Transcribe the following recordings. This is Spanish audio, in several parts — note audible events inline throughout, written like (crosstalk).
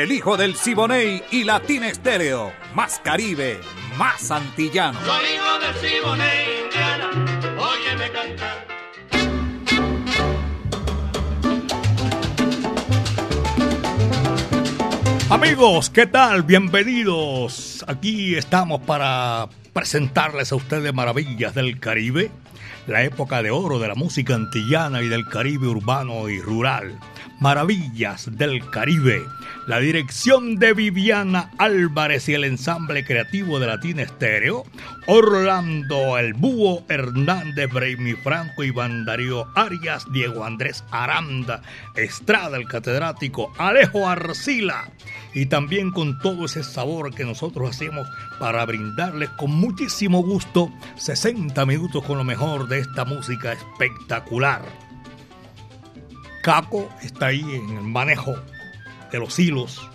El hijo del Siboney y Latina Estéreo. Más Caribe, más antillano. Soy hijo del Siboney, Indiana. Óyeme cantar. Amigos, ¿qué tal? Bienvenidos. Aquí estamos para presentarles a ustedes maravillas del Caribe, la época de oro de la música antillana y del Caribe urbano y rural. Maravillas del Caribe. La dirección de Viviana Álvarez y el ensamble creativo de Latina Estéreo, Orlando El Búho, Hernández Breimi Franco, Iván Darío Arias, Diego Andrés Aranda, Estrada, el catedrático, Alejo Arcila, y también con todo ese sabor que nosotros hacemos para brindarles con muchísimo gusto 60 minutos con lo mejor de esta música espectacular. Caco está ahí en el manejo de los hilos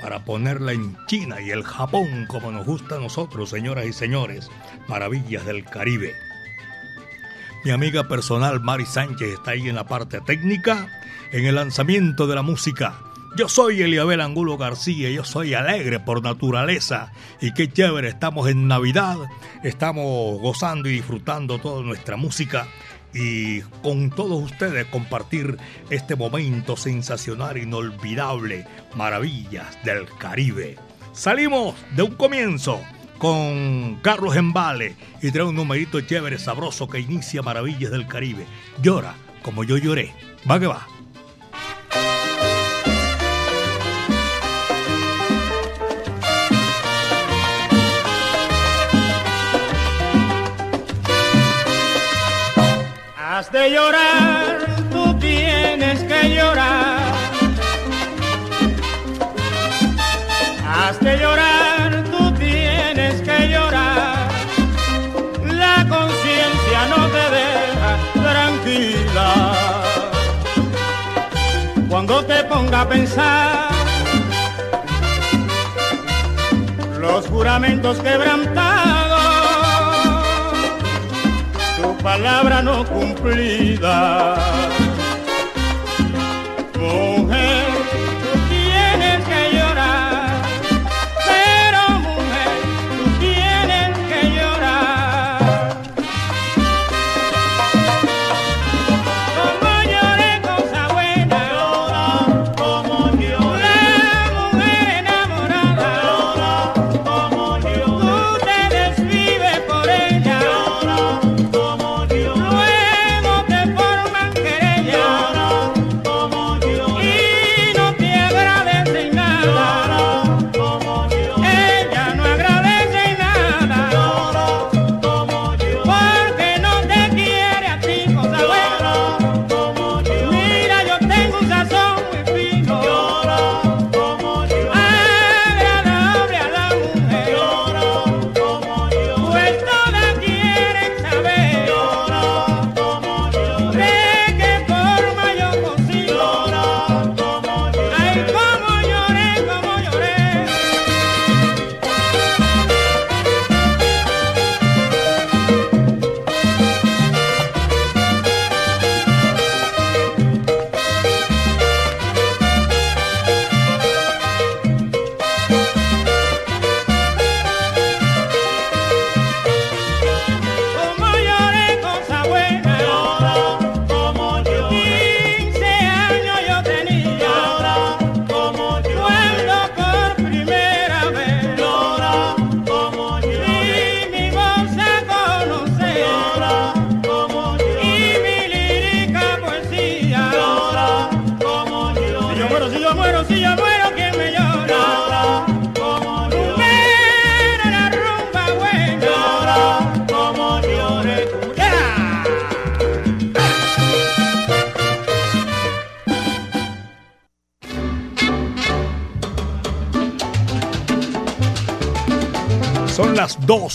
para ponerla en China y el Japón como nos gusta a nosotros, señoras y señores, maravillas del Caribe. Mi amiga personal Mari Sánchez está ahí en la parte técnica, en el lanzamiento de la música. Yo soy Eliabel Angulo García, yo soy alegre por naturaleza y qué chévere, estamos en Navidad, estamos gozando y disfrutando toda nuestra música y con todos ustedes compartir este momento sensacional, inolvidable, maravillas del Caribe. Salimos de un comienzo con Carlos Embale y trae un numerito chévere, sabroso que inicia Maravillas del Caribe. Llora como yo lloré. Va que va. Has de llorar, tú tienes que llorar. Has de llorar, tú tienes que llorar. La conciencia no te deja tranquila. Cuando te ponga a pensar los juramentos quebrantados palabra no cumplida.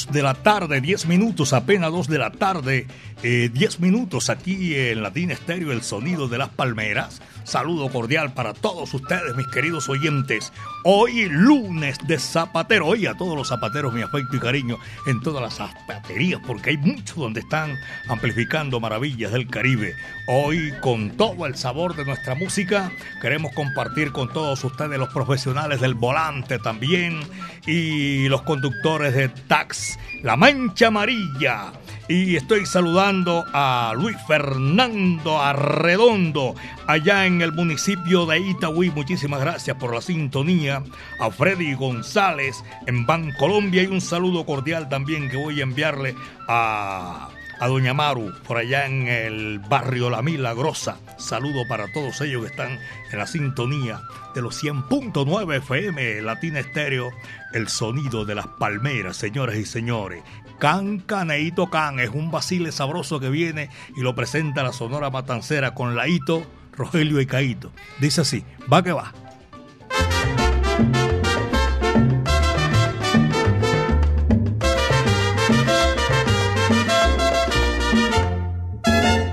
2 de la tarde, 10 minutos, apenas 2 de la tarde, 10 eh, minutos aquí en Latina Estéreo, el sonido de las palmeras. Saludo cordial para todos ustedes, mis queridos oyentes. Hoy lunes de zapatero. Hoy a todos los zapateros mi afecto y cariño en todas las zapaterías, porque hay muchos donde están amplificando maravillas del Caribe. Hoy con todo el sabor de nuestra música, queremos compartir con todos ustedes los profesionales del volante también y los conductores de tax, la mancha amarilla y estoy saludando a Luis Fernando Arredondo, allá en el municipio de Itagüí. Muchísimas gracias por la sintonía. A Freddy González en Colombia. y un saludo cordial también que voy a enviarle a a Doña Maru, por allá en el barrio La Milagrosa. Saludo para todos ellos que están en la sintonía de los 100.9 FM Latina Estéreo, el sonido de las palmeras, señoras y señores. Can Caneito Can es un basile sabroso que viene y lo presenta la Sonora Matancera con Laito, Rogelio y Caito. Dice así, va que va.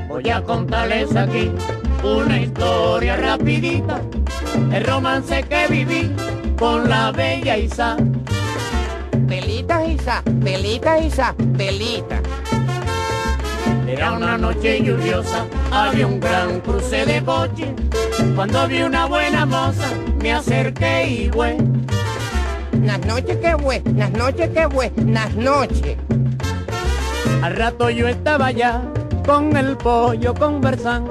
Voy a contarles aquí una historia rapidita, el romance que viví con la bella Isa Isa, velita, Isa, velita. Era una noche lluviosa, había un gran cruce de coche. Cuando vi una buena moza, me acerqué y fue. Las noches que fue, las noches que fue, las noches. Al rato yo estaba ya con el pollo conversando.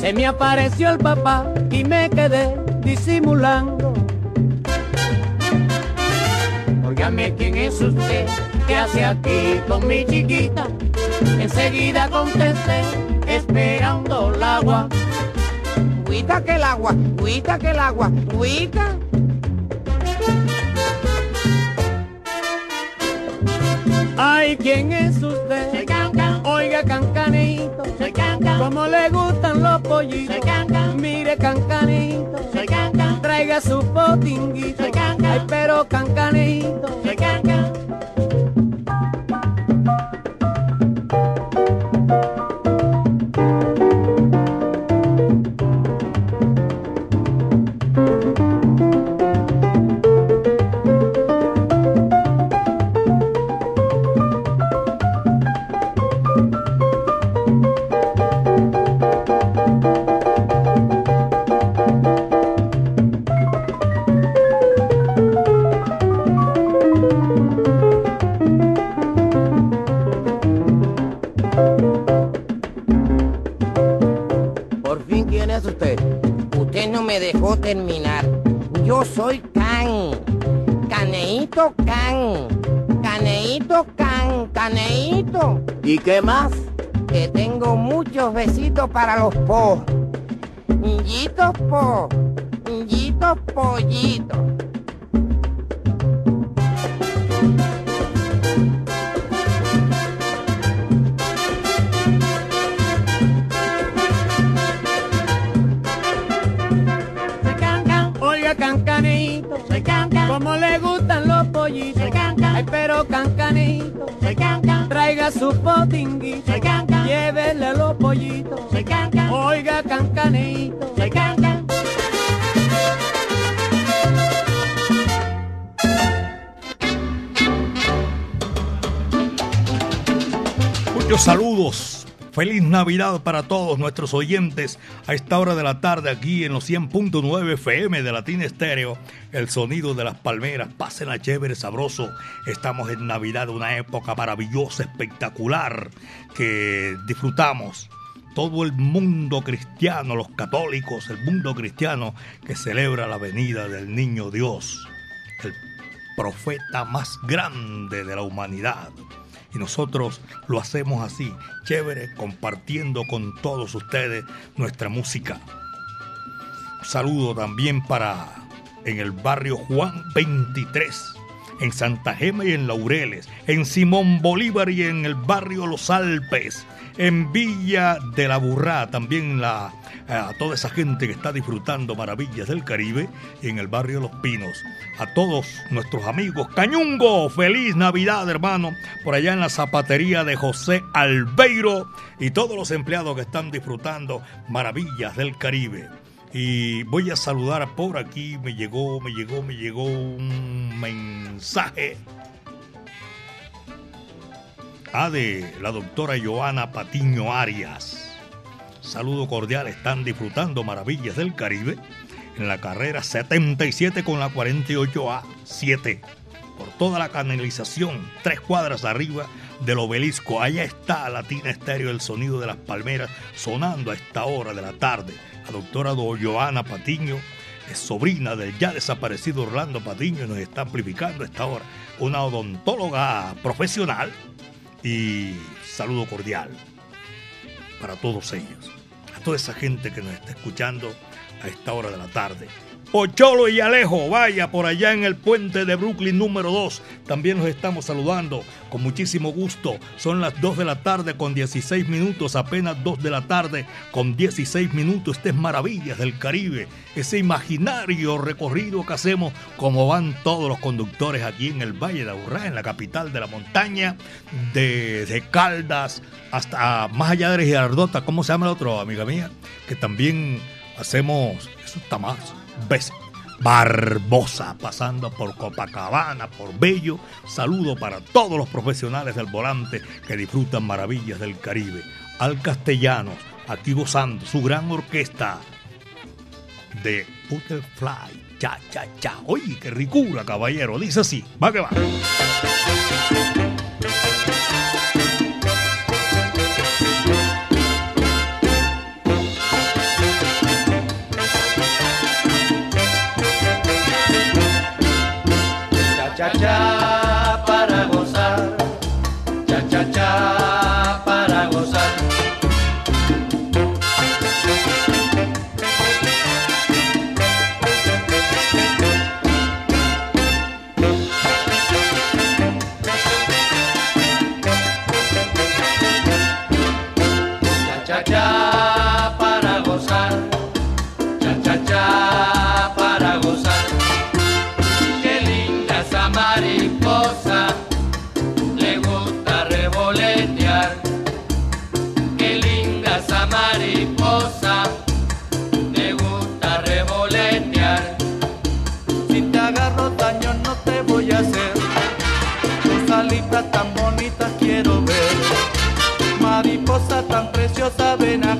Se me apareció el papá y me quedé disimulando. Óigame quién es usted, qué hace aquí con mi chiquita. Enseguida contesté, esperando el agua. Guita que el agua, guita que el agua, guita. Ay, ¿quién es usted? Soy Cancan. Oiga, Cancanito. Soy Cancan. ¿Cómo le gustan los pollitos? Soy Cancan. Mire, Cancanito. Soy Cancan. Traiga su potinguito. Ay, pero Cancanito. Cancan. Terminar. Yo soy Can. Caneito Can. Caneito Can. Caneito. ¿Y qué más? Que tengo muchos besitos para los po. Yitos po. Yitos pollitos. Soy Cancan. Llévele los pollitos. Soy Cancan. Oiga, Cancanito. Soy Cancan. Muchos saludos. Feliz Navidad para todos nuestros oyentes a esta hora de la tarde aquí en los 100.9 FM de Latina Estéreo, el sonido de las palmeras. Pasen a chévere, sabroso. Estamos en Navidad, una época maravillosa, espectacular, que disfrutamos. Todo el mundo cristiano, los católicos, el mundo cristiano que celebra la venida del niño Dios, el profeta más grande de la humanidad. Y nosotros lo hacemos así, chévere, compartiendo con todos ustedes nuestra música. Un saludo también para en el barrio Juan 23, en Santa Gema y en Laureles, en Simón Bolívar y en el barrio Los Alpes, en Villa de la Burrá, también la, a toda esa gente que está disfrutando maravillas del Caribe en el barrio Los Pinos. A todos nuestros amigos, Cañungo, feliz Navidad hermano, por allá en la zapatería de José Albeiro y todos los empleados que están disfrutando maravillas del Caribe. Y voy a saludar por aquí, me llegó, me llegó, me llegó un mensaje. Ah, de la doctora Joana Patiño Arias. Saludo cordial, están disfrutando maravillas del Caribe en la carrera 77 con la 48A7 por toda la canalización, tres cuadras arriba del obelisco. Allá está Latina Estéreo, el sonido de las palmeras sonando a esta hora de la tarde. La doctora Joana Patiño es sobrina del ya desaparecido Orlando Patiño nos está amplificando a esta hora. Una odontóloga profesional y saludo cordial para todos ellos, a toda esa gente que nos está escuchando a esta hora de la tarde. Pocholo y Alejo, vaya por allá en el puente de Brooklyn número 2. También los estamos saludando con muchísimo gusto. Son las 2 de la tarde con 16 minutos, apenas 2 de la tarde con 16 minutos. Este es Maravillas del Caribe, ese imaginario recorrido que hacemos como van todos los conductores aquí en el Valle de Aburrá, en la capital de la montaña, de, Caldas hasta más allá de Girardota. ¿Cómo se llama el otro, amiga mía? Que también hacemos, eso está más veces. Barbosa, pasando por Copacabana, por Bello. Saludo para todos los profesionales del volante que disfrutan maravillas del Caribe. Al Castellanos, aquí gozando su gran orquesta de Butterfly. Cha, cha, cha. Oye, qué ricura, caballero. Dice así. Va que va. Cha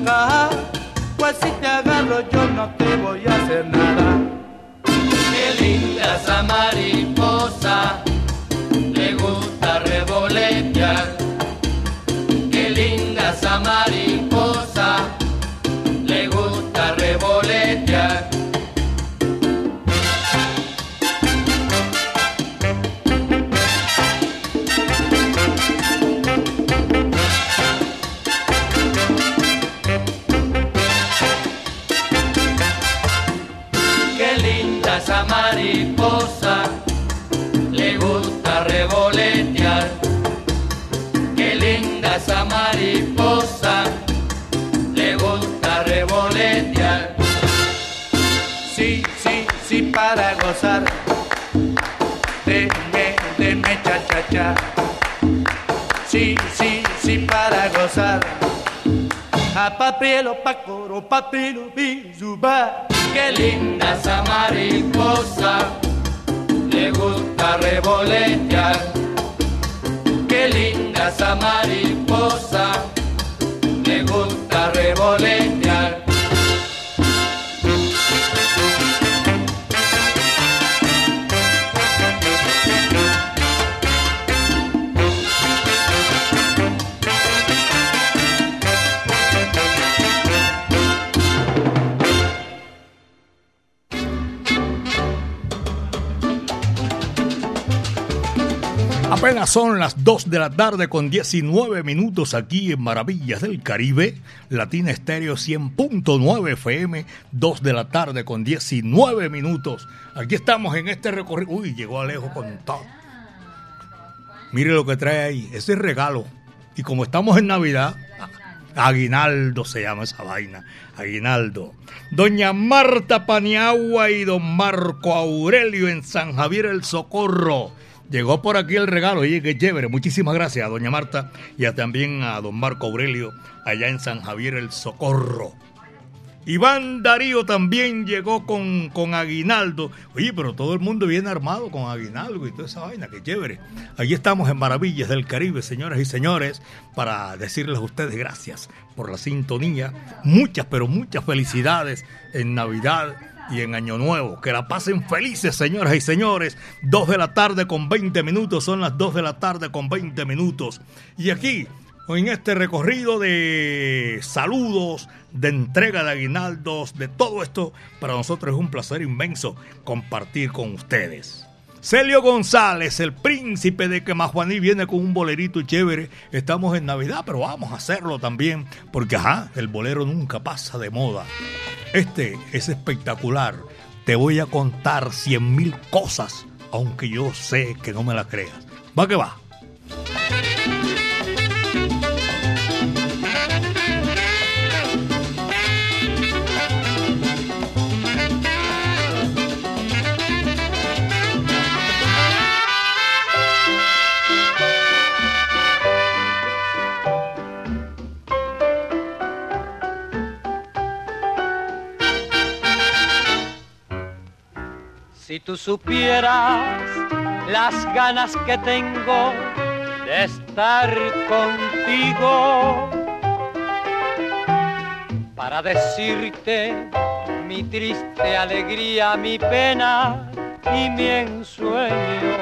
acá, pues si te agarro yo A papelo, pa coro, papelo, bizuba. Qué linda esa mariposa, le gusta revolotear. Qué linda esa mariposa, le gusta revolotear. Son las 2 de la tarde con 19 minutos aquí en Maravillas del Caribe, Latina Estéreo 100.9 FM, 2 de la tarde con 19 minutos. Aquí estamos en este recorrido. Uy, llegó Alejo con todo. Mire lo que trae ahí. Ese es regalo. Y como estamos en Navidad, Aguinaldo se llama esa vaina. Aguinaldo. Doña Marta Paniagua y don Marco Aurelio en San Javier el Socorro. Llegó por aquí el regalo, oye, qué chévere. Muchísimas gracias a doña Marta y a, también a don Marco Aurelio allá en San Javier el Socorro. Iván Darío también llegó con, con Aguinaldo. Oye, pero todo el mundo viene armado con Aguinaldo y toda esa vaina, qué chévere. Allí estamos en Maravillas del Caribe, señoras y señores, para decirles a ustedes gracias por la sintonía. Muchas, pero muchas felicidades en Navidad y en Año Nuevo. Que la pasen felices, señoras y señores. Dos de la tarde con 20 minutos, son las dos de la tarde con 20 minutos. Y aquí en este recorrido de saludos, de entrega de aguinaldos, de todo esto, para nosotros es un placer inmenso compartir con ustedes. Celio González, el príncipe de Quemajuaní, viene con un bolerito chévere. Estamos en Navidad, pero vamos a hacerlo también, porque ajá, el bolero nunca pasa de moda. Este es espectacular. Te voy a contar cien mil cosas, aunque yo sé que no me la creas. Va que va. Tú supieras las ganas que tengo de estar contigo para decirte mi triste alegría, mi pena y mi ensueño.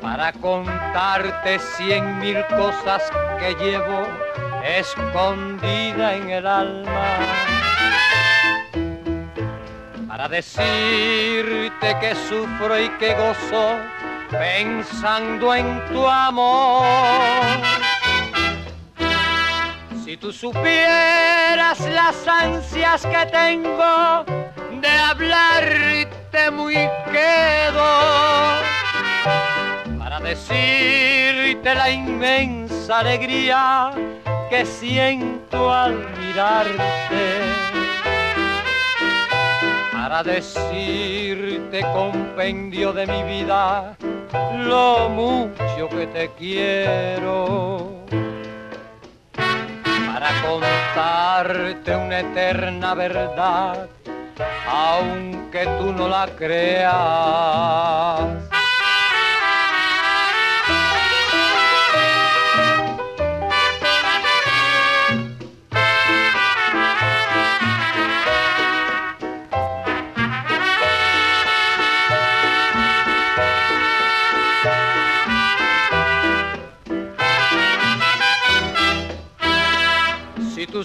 Para contarte cien mil cosas que llevo escondida en el alma para decirte que sufro y que gozo pensando en tu amor. Si tú supieras las ansias que tengo de hablarte muy quedo, para decirte la inmensa alegría que siento al mirarte para decirte compendio de mi vida lo mucho que te quiero. Para contarte una eterna verdad, aunque tú no la creas.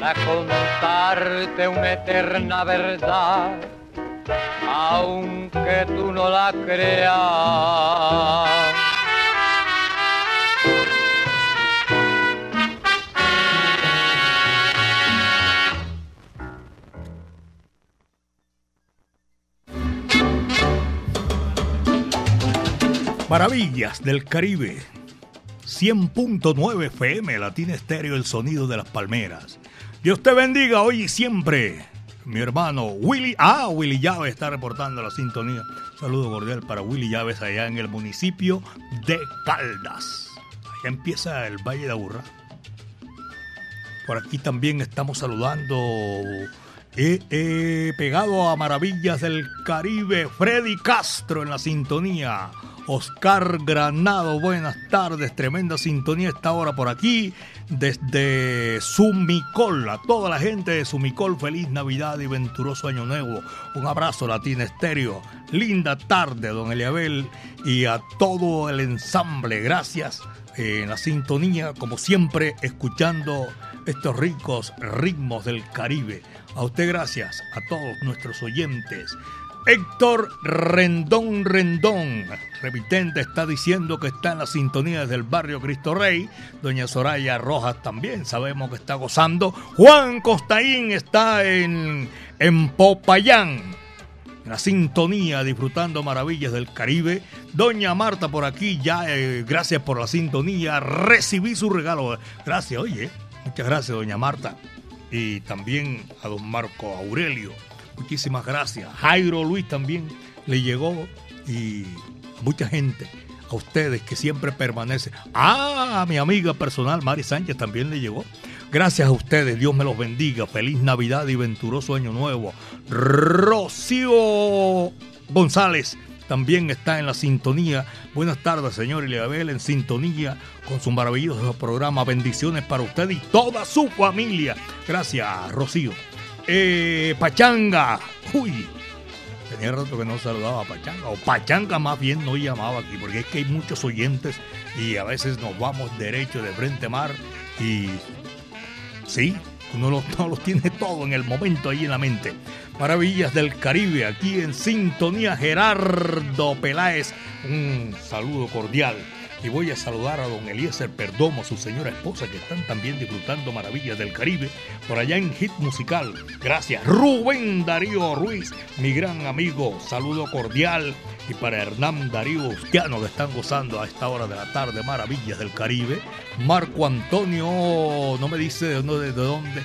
para contarte una eterna verdad, aunque tú no la creas. Maravillas del Caribe. 100.9 FM, Latina Estéreo, el sonido de las palmeras. Dios te bendiga hoy y siempre. Mi hermano Willy, ah, Willy Llaves está reportando la sintonía. Saludo cordial para Willy Llaves allá en el municipio de Caldas. Allá empieza el Valle de Aburrá. Por aquí también estamos saludando, eh, eh, pegado a Maravillas del Caribe, Freddy Castro en la sintonía. Oscar Granado, buenas tardes, tremenda sintonía esta hora por aquí, desde Sumicol, a toda la gente de Sumicol, feliz Navidad y venturoso Año Nuevo. Un abrazo, Latina Estéreo. Linda tarde, don Eliabel, y a todo el ensamble, gracias en la sintonía, como siempre, escuchando estos ricos ritmos del Caribe. A usted gracias, a todos nuestros oyentes. Héctor Rendón Rendón, remitente, está diciendo que está en la sintonía del barrio Cristo Rey. Doña Soraya Rojas también sabemos que está gozando. Juan Costaín está en, en Popayán, en la sintonía, disfrutando maravillas del Caribe. Doña Marta por aquí, ya eh, gracias por la sintonía. Recibí su regalo. Gracias, oye. Muchas gracias, doña Marta. Y también a don Marco Aurelio Muchísimas gracias. Jairo Luis también le llegó y mucha gente, a ustedes que siempre permanecen. Ah, a mi amiga personal Mari Sánchez también le llegó. Gracias a ustedes, Dios me los bendiga. Feliz Navidad y venturoso Año Nuevo. Rocío González también está en la sintonía. Buenas tardes, señor Eliabel, en sintonía con su maravilloso programa. Bendiciones para usted y toda su familia. Gracias, Rocío. Eh, Pachanga. Uy, tenía rato que no saludaba a Pachanga. O Pachanga más bien no llamaba aquí, porque es que hay muchos oyentes y a veces nos vamos derecho de frente mar y sí, uno (laughs) no los, los tiene todo en el momento ahí en la mente. Maravillas del Caribe, aquí en sintonía Gerardo Peláez. Un saludo cordial y voy a saludar a don Eliezer Perdomo, su señora esposa, que están también disfrutando maravillas del Caribe por allá en Hit Musical. Gracias. Rubén Darío Ruiz, mi gran amigo, saludo cordial. Y para Hernán Darío Ustiano, que están gozando a esta hora de la tarde maravillas del Caribe. Marco Antonio, no me dice de dónde, de dónde.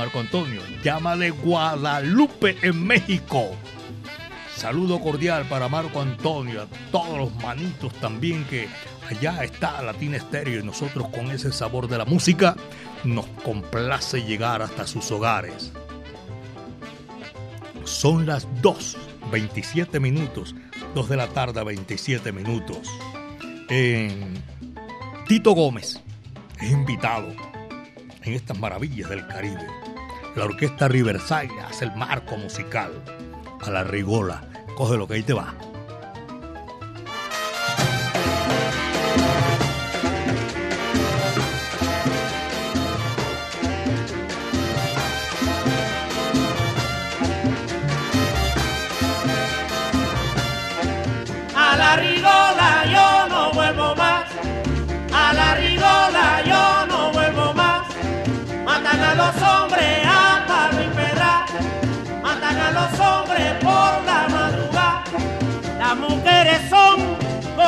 Marco Antonio, llama de Guadalupe en México. Saludo cordial para Marco Antonio, a todos los manitos también que allá está Latina Estéreo y nosotros con ese sabor de la música nos complace llegar hasta sus hogares. Son las 2, 27 minutos, 2 de la tarde, 27 minutos. Tito Gómez es invitado en estas maravillas del Caribe. La orquesta Riverside hace el marco musical a la rigola. Coge lo que ahí te va.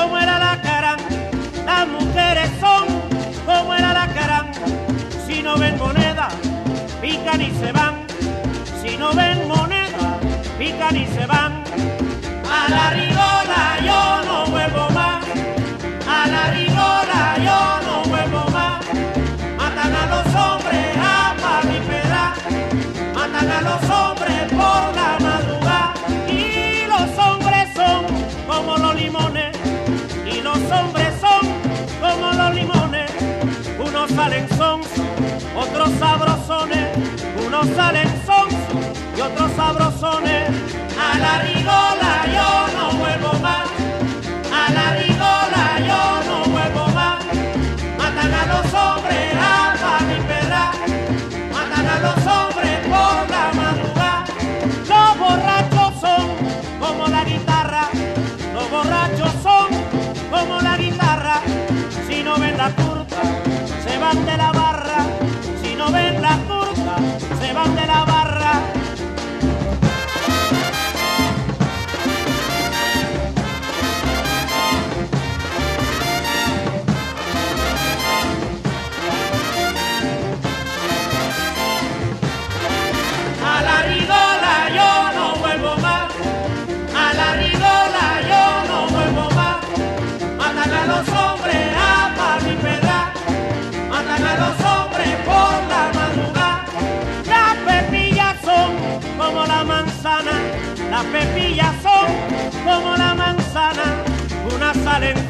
Como era la cara. Las mujeres son como era la cara. Si no ven moneda, pican y se van. Si no ven moneda, pican y se van. A la rigola yo no vuelvo más. A la rigola yo no vuelvo más. Matan a los hombres a y pedra. Matan a los hombres Unos salen son y otros sabrosones. A la rigola yo no vuelvo más. A la rigola yo no vuelvo más. Matan a los hombres a palo y pedra. Matan a los hombres por la madrugada. Los borrachos son como la guitarra. Los borrachos son como la guitarra. Si no ven la curta, se van de la de la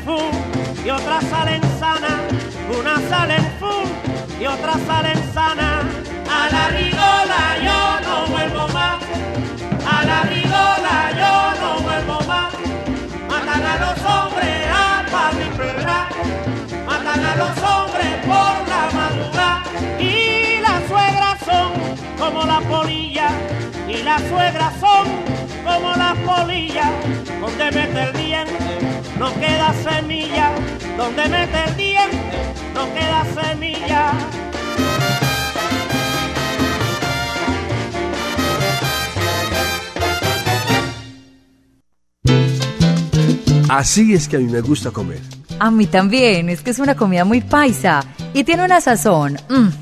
y otra sale en sana. Una sale en fun y otra sale en sana. A la rigola yo no vuelvo más. A la rigola yo no vuelvo más. Matan a los hombres a Pablo. Matan a los hombres por la madrugada. Y las suegras son como la polilla. Y las suegras son como las polillas. Donde mete el diente no queda semilla. Donde mete el diente no queda semilla. Así es que a mí me gusta comer. A mí también, es que es una comida muy paisa y tiene una sazón, mm,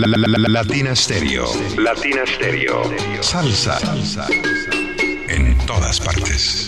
La, la, la, la- Latina Stereo. Latina Stereo. Salsa. Salsa. En todas partes.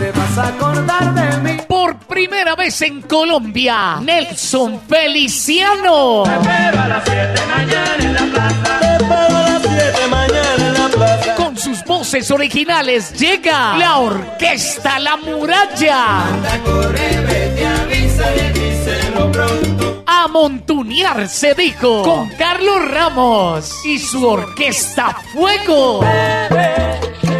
Te vas a acordar de mí. Por primera vez en Colombia, Nelson Feliciano. Pero a las 7 mañana en la plaza. Te espero a las 7 mañana en la plaza. Con sus voces originales llega la Orquesta La Muralla. Corre, vete, avisa y díselo pronto. A montunear se dijo con Carlos Ramos y su Orquesta Fuego. Escucha,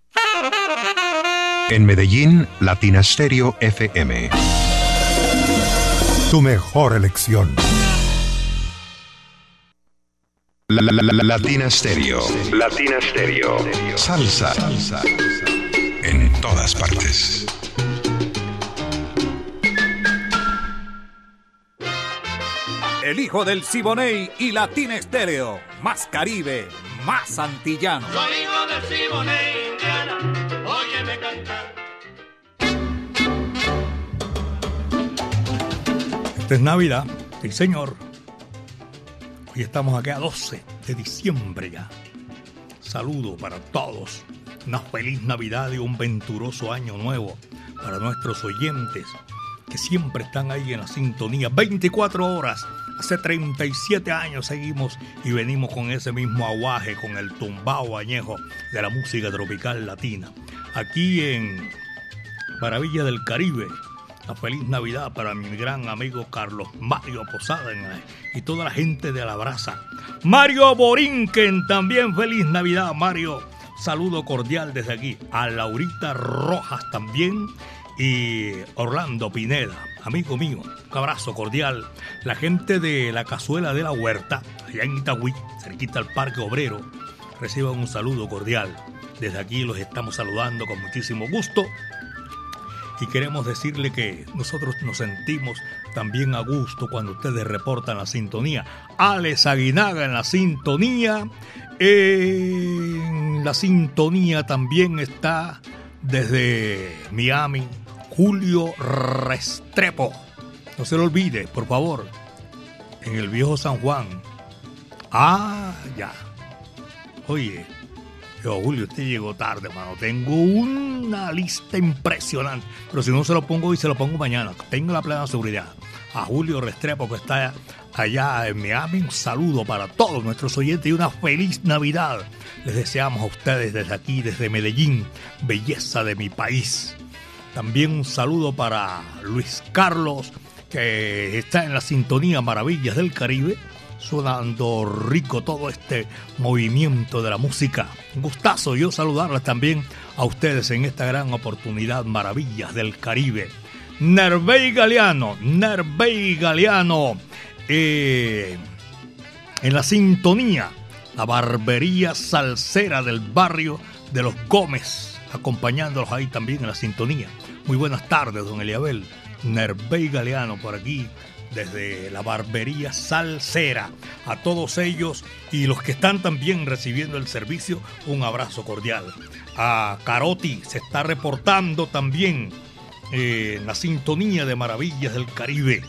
En Medellín, Latina Stereo FM. Tu mejor elección. La, la, la, la- Latina Stereo. Latina Stereo. Salsa. Salsa. En todas partes. El hijo del Siboney y Latina Estéreo. Más Caribe, más antillano. Soy hijo del Siboney, Es Navidad, sí señor. Hoy estamos aquí a 12 de diciembre ya. Saludo para todos. Una feliz Navidad y un venturoso año nuevo para nuestros oyentes que siempre están ahí en la sintonía 24 horas. Hace 37 años seguimos y venimos con ese mismo aguaje, con el tumbao añejo de la música tropical latina. Aquí en Maravilla del Caribe, la feliz Navidad para mi gran amigo Carlos Mario Posada y toda la gente de la brasa. Mario Borinquen, también feliz Navidad, Mario. Saludo cordial desde aquí. A Laurita Rojas también y Orlando Pineda, amigo mío. Un abrazo cordial. La gente de la Cazuela de la Huerta, allá en Itagüí, cerquita al Parque Obrero, reciban un saludo cordial. Desde aquí los estamos saludando con muchísimo gusto y queremos decirle que nosotros nos sentimos también a gusto cuando ustedes reportan la sintonía. Alex Aguinaga en la sintonía. En la sintonía también está desde Miami Julio Restrepo. No se lo olvide, por favor. En el viejo San Juan. Ah, ya. Oye, yo, Julio, usted llegó tarde, mano. Tengo una lista impresionante. Pero si no se lo pongo hoy, se lo pongo mañana. Tengo la plena seguridad. A Julio Restrepo, que está allá en Miami, un saludo para todos nuestros oyentes y una feliz Navidad. Les deseamos a ustedes desde aquí, desde Medellín, belleza de mi país. También un saludo para Luis Carlos, que está en la sintonía Maravillas del Caribe sonando rico todo este movimiento de la música. Un gustazo yo saludarles también a ustedes en esta gran oportunidad Maravillas del Caribe. Nervey Galeano, Nervey Galeano, eh, en la sintonía, la barbería salsera del barrio de los Gómez, acompañándolos ahí también en la sintonía. Muy buenas tardes, don Eliabel. Nervey Galeano por aquí, desde la barbería Salsera. A todos ellos y los que están también recibiendo el servicio, un abrazo cordial. A Caroti se está reportando también eh, en la sintonía de Maravillas del Caribe.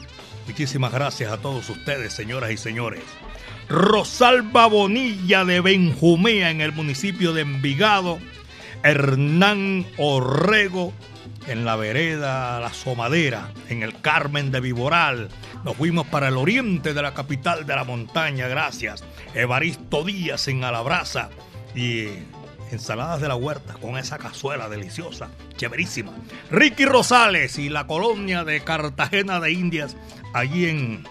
Muchísimas gracias a todos ustedes, señoras y señores. Rosalba Bonilla de Benjumea en el municipio de Envigado. Hernán Orrego en la vereda La Somadera, en el Carmen de Viboral. Nos fuimos para el oriente de la capital de la montaña, gracias. Evaristo Díaz en Alabraza y ensaladas de la huerta con esa cazuela deliciosa, chéverísima. Ricky Rosales y la colonia de Cartagena de Indias, allí en,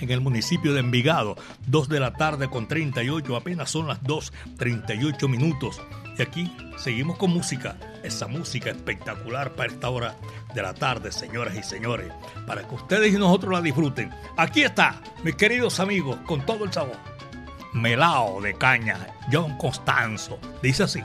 en el municipio de Envigado. Dos de la tarde con 38, apenas son las 2.38 minutos. Y aquí seguimos con música, esa música espectacular para esta hora de la tarde, señoras y señores, para que ustedes y nosotros la disfruten. Aquí está, mis queridos amigos, con todo el sabor. Melao de caña, John Constanzo. Dice así.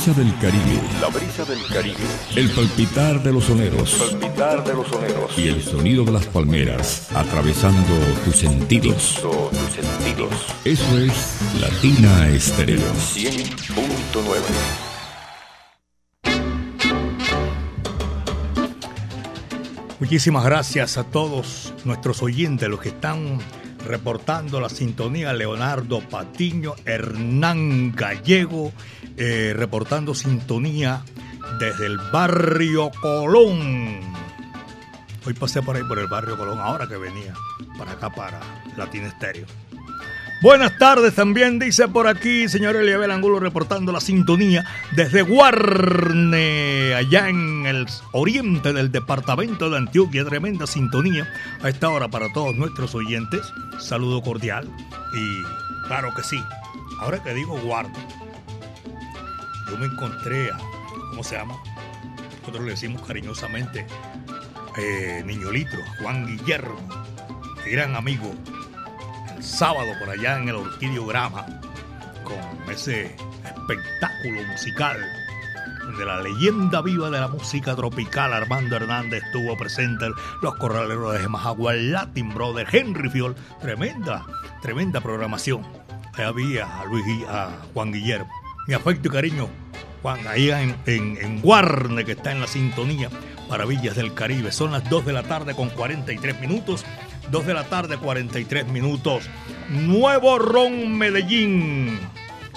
Brisa del Caribe. La brisa del Caribe. El palpitar de los soneros. El palpitar de los soneros. Y el sonido de las palmeras atravesando tus sentidos. tus sentidos. Eso es Latina Estéreo. 100.9. Muchísimas gracias a todos nuestros oyentes, los que están reportando la sintonía, Leonardo Patiño, Hernán Gallego, eh, reportando sintonía desde el barrio Colón. Hoy pasé por ahí por el barrio Colón, ahora que venía para acá, para Latina Estéreo. Buenas tardes también, dice por aquí, señor Eliabel Angulo, reportando la sintonía desde Guarne, allá en el oriente del departamento de Antioquia. Tremenda sintonía a esta hora para todos nuestros oyentes. Saludo cordial y claro que sí. Ahora que digo Guarne, yo me encontré a, ¿cómo se llama? Nosotros le decimos cariñosamente eh, Niño Litro, Juan Guillermo, gran amigo sábado por allá en el Orquidio Grama con ese espectáculo musical donde la leyenda viva de la música tropical Armando Hernández estuvo presente, los corraleros de Majagua, Latin Brother, Henry Fiol, tremenda, tremenda programación. Ahí había a Luis a Juan Guillermo. Mi afecto y cariño, Juan, ahí en, en, en Guarne, que está en la sintonía, Maravillas del Caribe. Son las 2 de la tarde con 43 minutos. 2 de la tarde, 43 minutos. Nuevo Ron Medellín.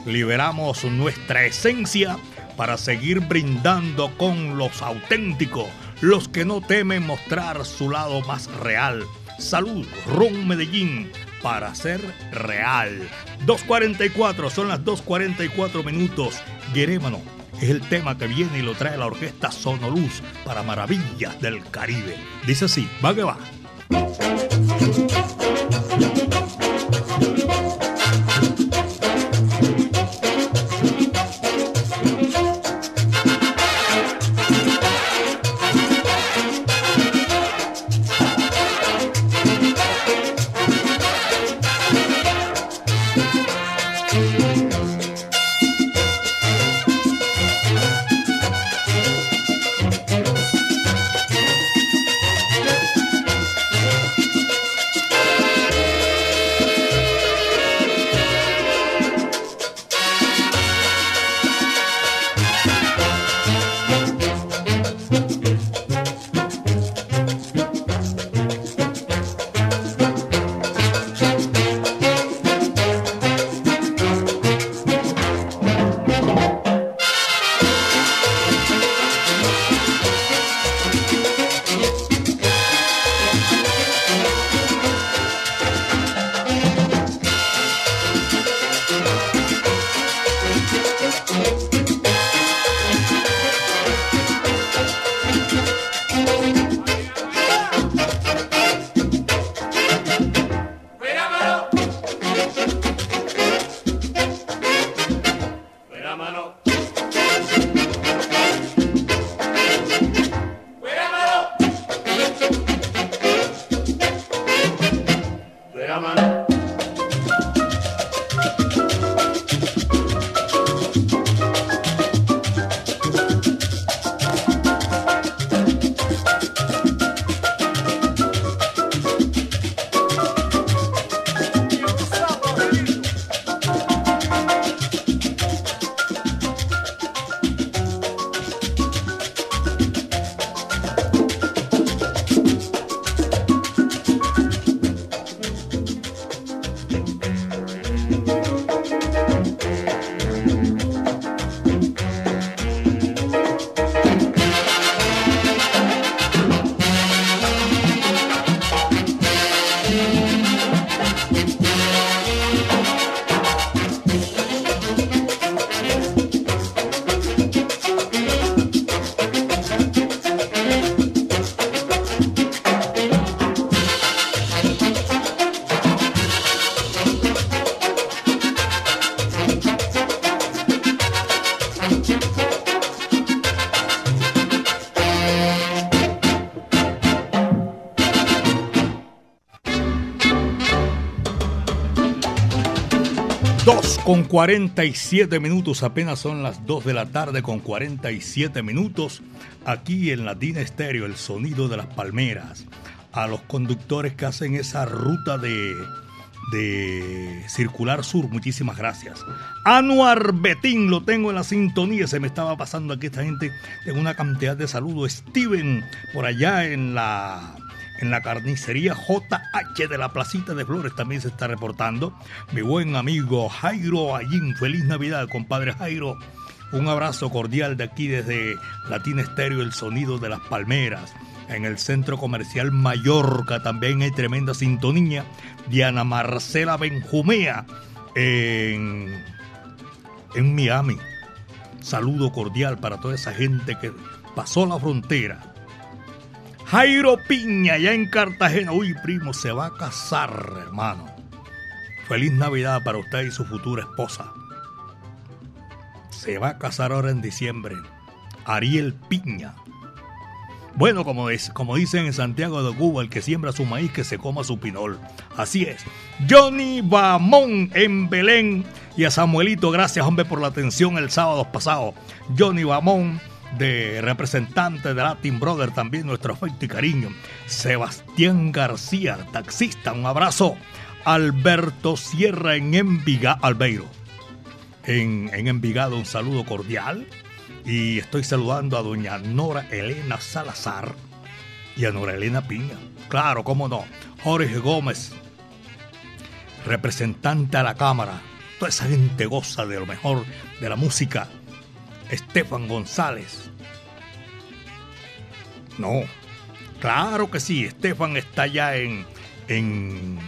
Liberamos nuestra esencia para seguir brindando con los auténticos, los que no temen mostrar su lado más real. Salud, Ron Medellín, para ser real. 2.44, son las 2.44 minutos. Guerémano es el tema que viene y lo trae la orquesta Sonoluz para Maravillas del Caribe. Dice así, va que va.「からだぼうけん」con 47 minutos, apenas son las 2 de la tarde con 47 minutos, aquí en Latina Estéreo, el sonido de las palmeras. A los conductores que hacen esa ruta de, de Circular Sur, muchísimas gracias. Anuar Betín, lo tengo en la sintonía, se me estaba pasando aquí esta gente, tengo una cantidad de saludos. Steven, por allá en la en la carnicería JH de la Placita de Flores también se está reportando. Mi buen amigo Jairo Allín, feliz Navidad, compadre Jairo. Un abrazo cordial de aquí desde Latina Estéreo, el sonido de las palmeras. En el centro comercial Mallorca también hay tremenda sintonía. Diana Marcela Benjumea en, en Miami. Saludo cordial para toda esa gente que pasó la frontera Jairo Piña, ya en Cartagena. Uy, primo, se va a casar, hermano. Feliz Navidad para usted y su futura esposa. Se va a casar ahora en diciembre. Ariel Piña. Bueno, como, es, como dicen en Santiago de Cuba, el que siembra su maíz que se coma su pinol. Así es. Johnny Bamón en Belén. Y a Samuelito, gracias hombre por la atención el sábado pasado. Johnny Bamón de representante de Latin Brother, también nuestro afecto y cariño. Sebastián García, taxista, un abrazo. Alberto Sierra en Envigado, Albeiro. En, en Envigado, un saludo cordial. Y estoy saludando a doña Nora Elena Salazar y a Nora Elena Piña. Claro, cómo no. Jorge Gómez, representante a la Cámara. Toda esa gente goza de lo mejor de la música Estefan González. No, claro que sí, Estefan está allá en, en,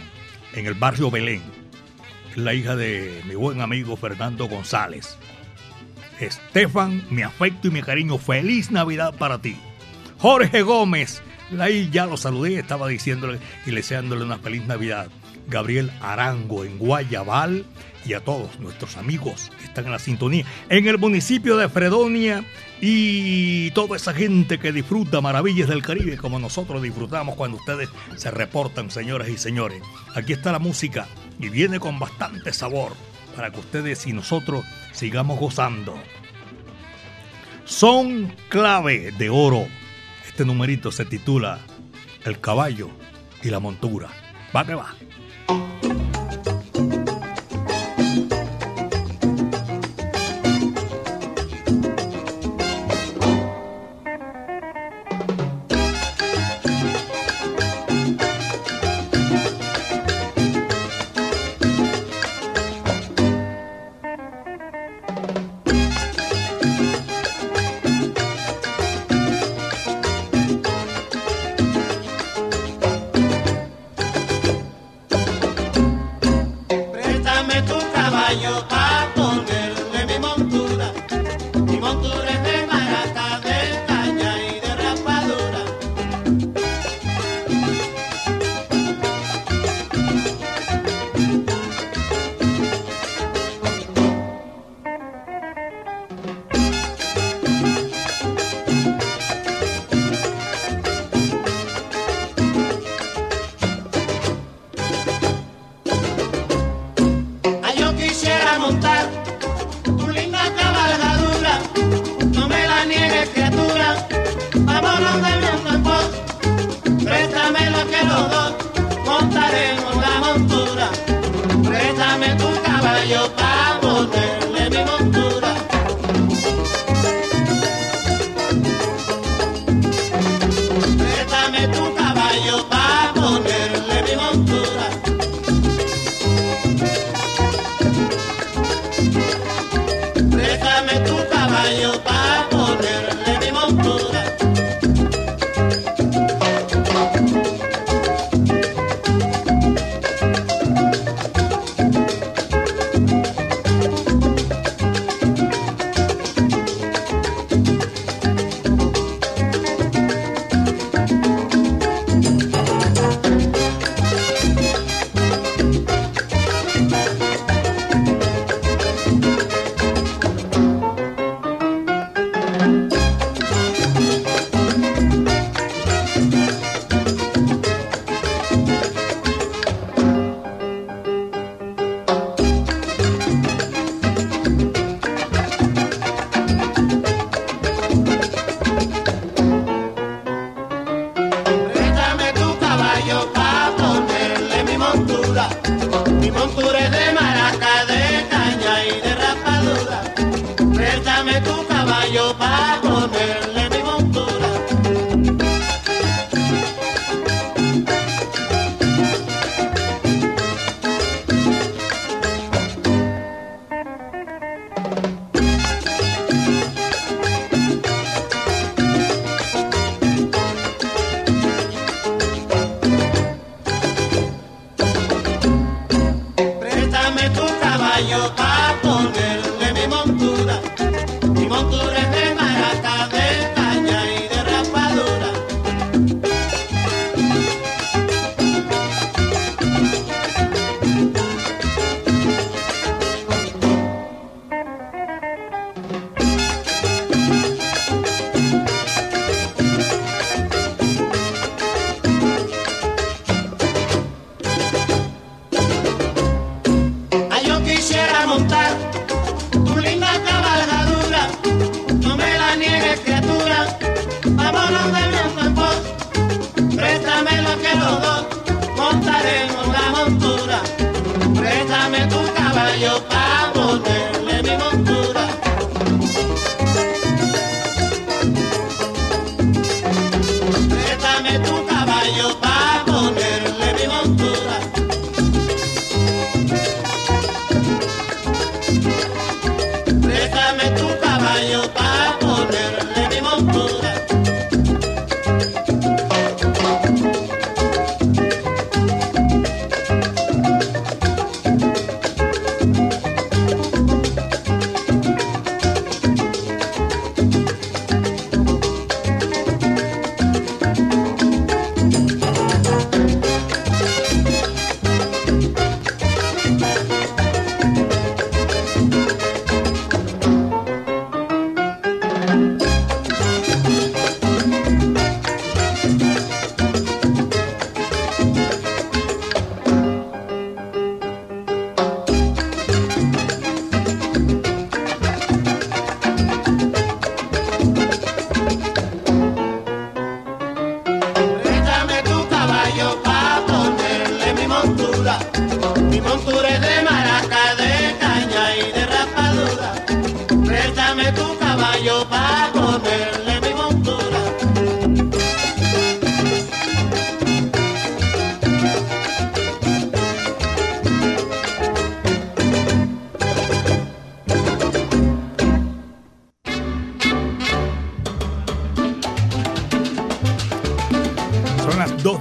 en el barrio Belén. Es la hija de mi buen amigo Fernando González. Estefan, mi afecto y mi cariño, feliz Navidad para ti. Jorge Gómez, ahí ya lo saludé, estaba diciéndole y deseándole una feliz Navidad. Gabriel Arango en Guayabal y a todos nuestros amigos que están en la sintonía en el municipio de Fredonia y toda esa gente que disfruta maravillas del Caribe como nosotros disfrutamos cuando ustedes se reportan, señoras y señores. Aquí está la música y viene con bastante sabor para que ustedes y nosotros sigamos gozando. Son clave de oro. Este numerito se titula El caballo y la montura. Va que va.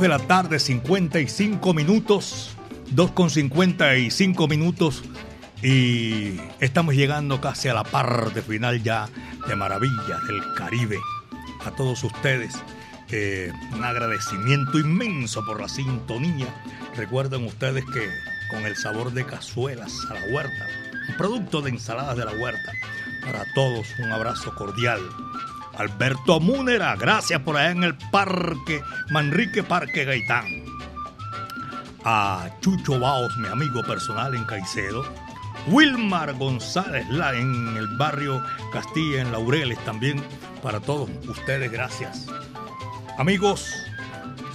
De la tarde, 55 minutos. 2 con 55 minutos. Y estamos llegando casi a la parte final ya de Maravillas del Caribe. A todos ustedes, eh, un agradecimiento inmenso por la sintonía. Recuerden ustedes que con el sabor de cazuelas a la huerta, producto de ensaladas de la huerta. Para todos, un abrazo cordial. Alberto Múnera, gracias por allá en el parque, Manrique Parque Gaitán. A Chucho Baos, mi amigo personal en Caicedo. Wilmar González la en el barrio Castilla, en Laureles también. Para todos ustedes, gracias. Amigos,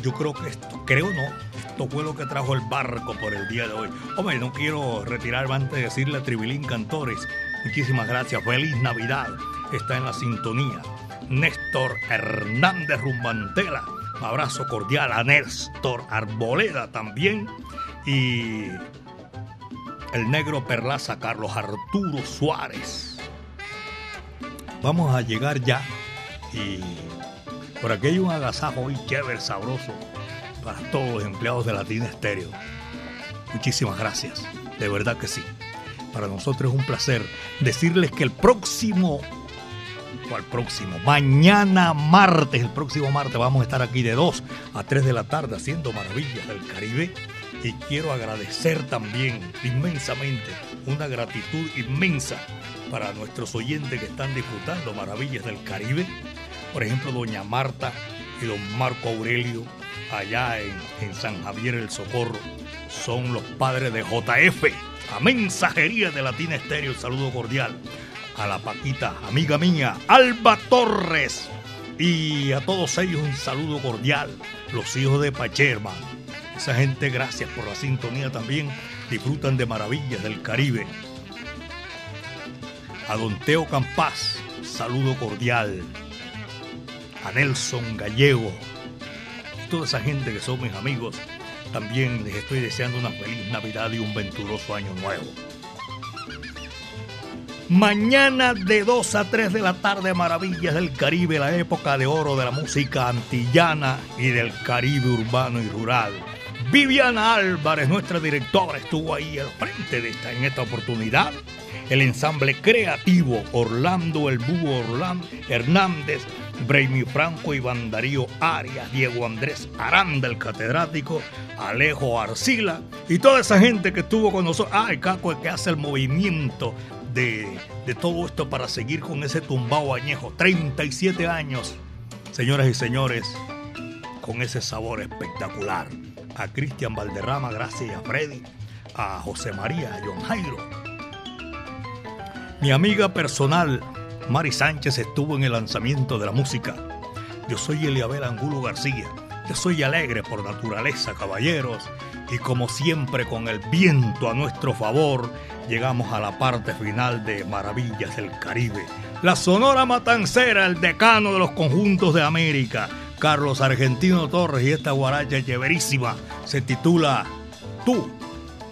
yo creo que esto, creo no, esto fue lo que trajo el barco por el día de hoy. Hombre, no quiero retirarme antes de decirle a Tribilín Cantores, muchísimas gracias, feliz Navidad, está en la sintonía. Néstor Hernández Rumbantela, abrazo cordial a Néstor Arboleda también. Y el negro Perlaza Carlos Arturo Suárez. Vamos a llegar ya y por aquí hay un agasajo hoy chévere, sabroso para todos los empleados de Latina Estéreo. Muchísimas gracias, de verdad que sí. Para nosotros es un placer decirles que el próximo, ¿cuál próximo? Mañana martes, el próximo martes vamos a estar aquí de 2 a 3 de la tarde haciendo maravillas del Caribe. Y quiero agradecer también inmensamente, una gratitud inmensa para nuestros oyentes que están disfrutando maravillas del Caribe. Por ejemplo, doña Marta y don Marco Aurelio, allá en, en San Javier el Socorro, son los padres de JF, a mensajería de Latina Estéreo, saludo cordial. A la Paquita, amiga mía, Alba Torres. Y a todos ellos un saludo cordial, los hijos de Pacherma. Esa gente, gracias por la sintonía también. Disfrutan de maravillas del Caribe. A Don Teo Campas, saludo cordial. A Nelson Gallego. Y toda esa gente que son mis amigos. También les estoy deseando una feliz Navidad y un venturoso año nuevo. Mañana de 2 a 3 de la tarde, Maravillas del Caribe, la época de oro de la música antillana y del Caribe urbano y rural. Viviana Álvarez, nuestra directora, estuvo ahí al frente de esta, en esta oportunidad. El ensamble creativo Orlando El Búho Orlando Hernández, Braimi Franco y Darío Arias, Diego Andrés Aranda, el catedrático, Alejo Arcila y toda esa gente que estuvo con nosotros. Ah, el Caco es que hace el movimiento de, de todo esto para seguir con ese tumbao añejo. 37 años, señoras y señores, con ese sabor espectacular. A Cristian Valderrama, gracias a Freddy, a José María, a John Jairo. Mi amiga personal, Mari Sánchez, estuvo en el lanzamiento de la música. Yo soy Eliabel Angulo García. Yo soy alegre por naturaleza, caballeros, y como siempre con el viento a nuestro favor, llegamos a la parte final de Maravillas del Caribe. La Sonora Matancera, el decano de los conjuntos de América, Carlos Argentino Torres y esta guaracha chéverísima se titula Tú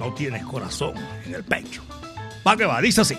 no tienes corazón en el pecho. Va que va, dice así.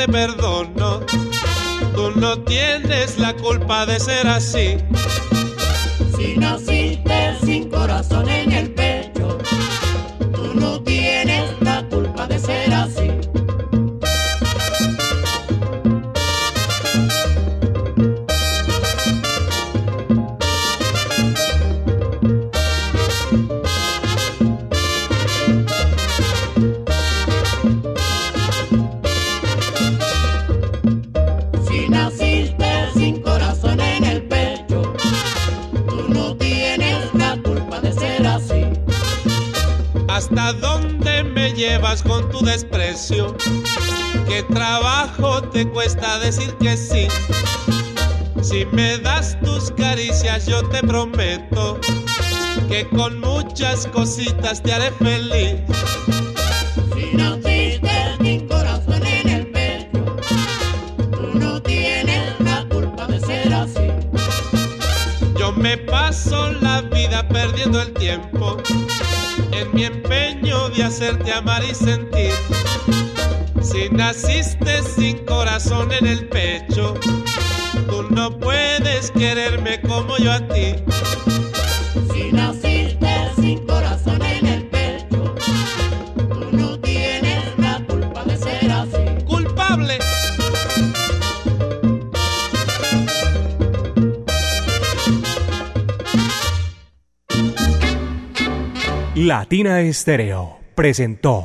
te perdono. Tú no tienes la culpa de ser así. Desprecio? ¿Qué trabajo te cuesta decir que sí? Si me das tus caricias yo te prometo que con muchas cositas te haré feliz. Naciste sin corazón en el pecho, tú no puedes quererme como yo a ti. Si naciste sin corazón en el pecho, tú no tienes la culpa de ser así. Culpable. Latina Estéreo presentó